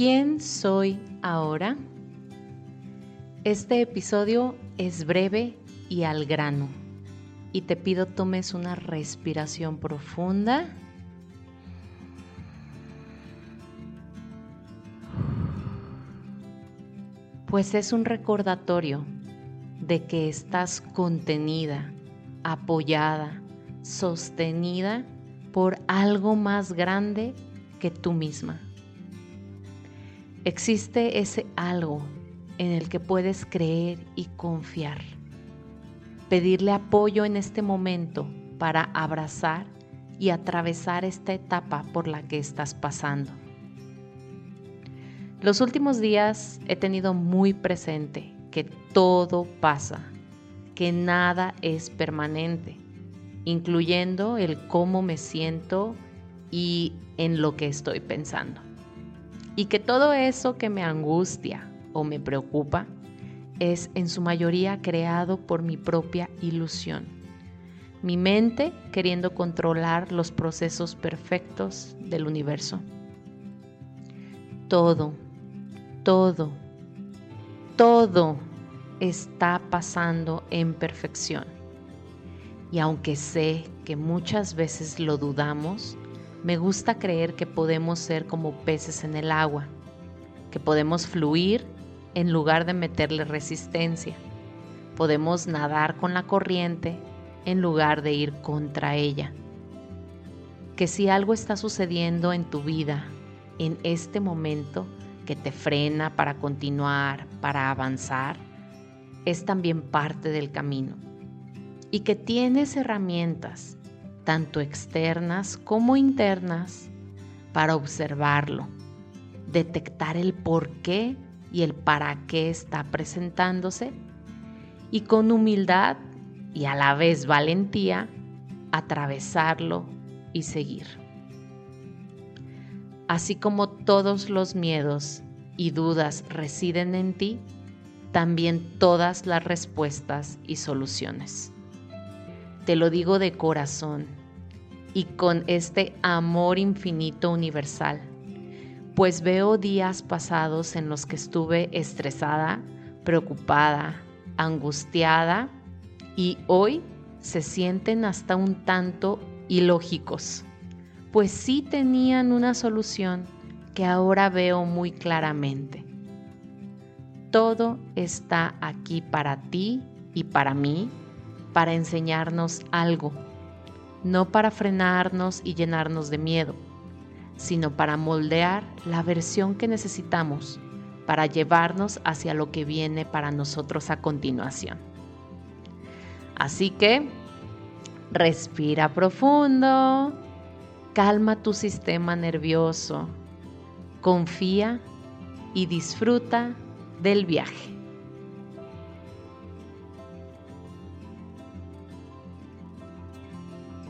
¿Quién soy ahora? Este episodio es breve y al grano y te pido tomes una respiración profunda. Pues es un recordatorio de que estás contenida, apoyada, sostenida por algo más grande que tú misma. Existe ese algo en el que puedes creer y confiar. Pedirle apoyo en este momento para abrazar y atravesar esta etapa por la que estás pasando. Los últimos días he tenido muy presente que todo pasa, que nada es permanente, incluyendo el cómo me siento y en lo que estoy pensando. Y que todo eso que me angustia o me preocupa es en su mayoría creado por mi propia ilusión. Mi mente queriendo controlar los procesos perfectos del universo. Todo, todo, todo está pasando en perfección. Y aunque sé que muchas veces lo dudamos, me gusta creer que podemos ser como peces en el agua, que podemos fluir en lugar de meterle resistencia. Podemos nadar con la corriente en lugar de ir contra ella. Que si algo está sucediendo en tu vida en este momento que te frena para continuar, para avanzar, es también parte del camino. Y que tienes herramientas tanto externas como internas, para observarlo, detectar el por qué y el para qué está presentándose y con humildad y a la vez valentía atravesarlo y seguir. Así como todos los miedos y dudas residen en ti, también todas las respuestas y soluciones. Te lo digo de corazón y con este amor infinito universal, pues veo días pasados en los que estuve estresada, preocupada, angustiada y hoy se sienten hasta un tanto ilógicos, pues sí tenían una solución que ahora veo muy claramente. Todo está aquí para ti y para mí, para enseñarnos algo no para frenarnos y llenarnos de miedo, sino para moldear la versión que necesitamos para llevarnos hacia lo que viene para nosotros a continuación. Así que, respira profundo, calma tu sistema nervioso, confía y disfruta del viaje.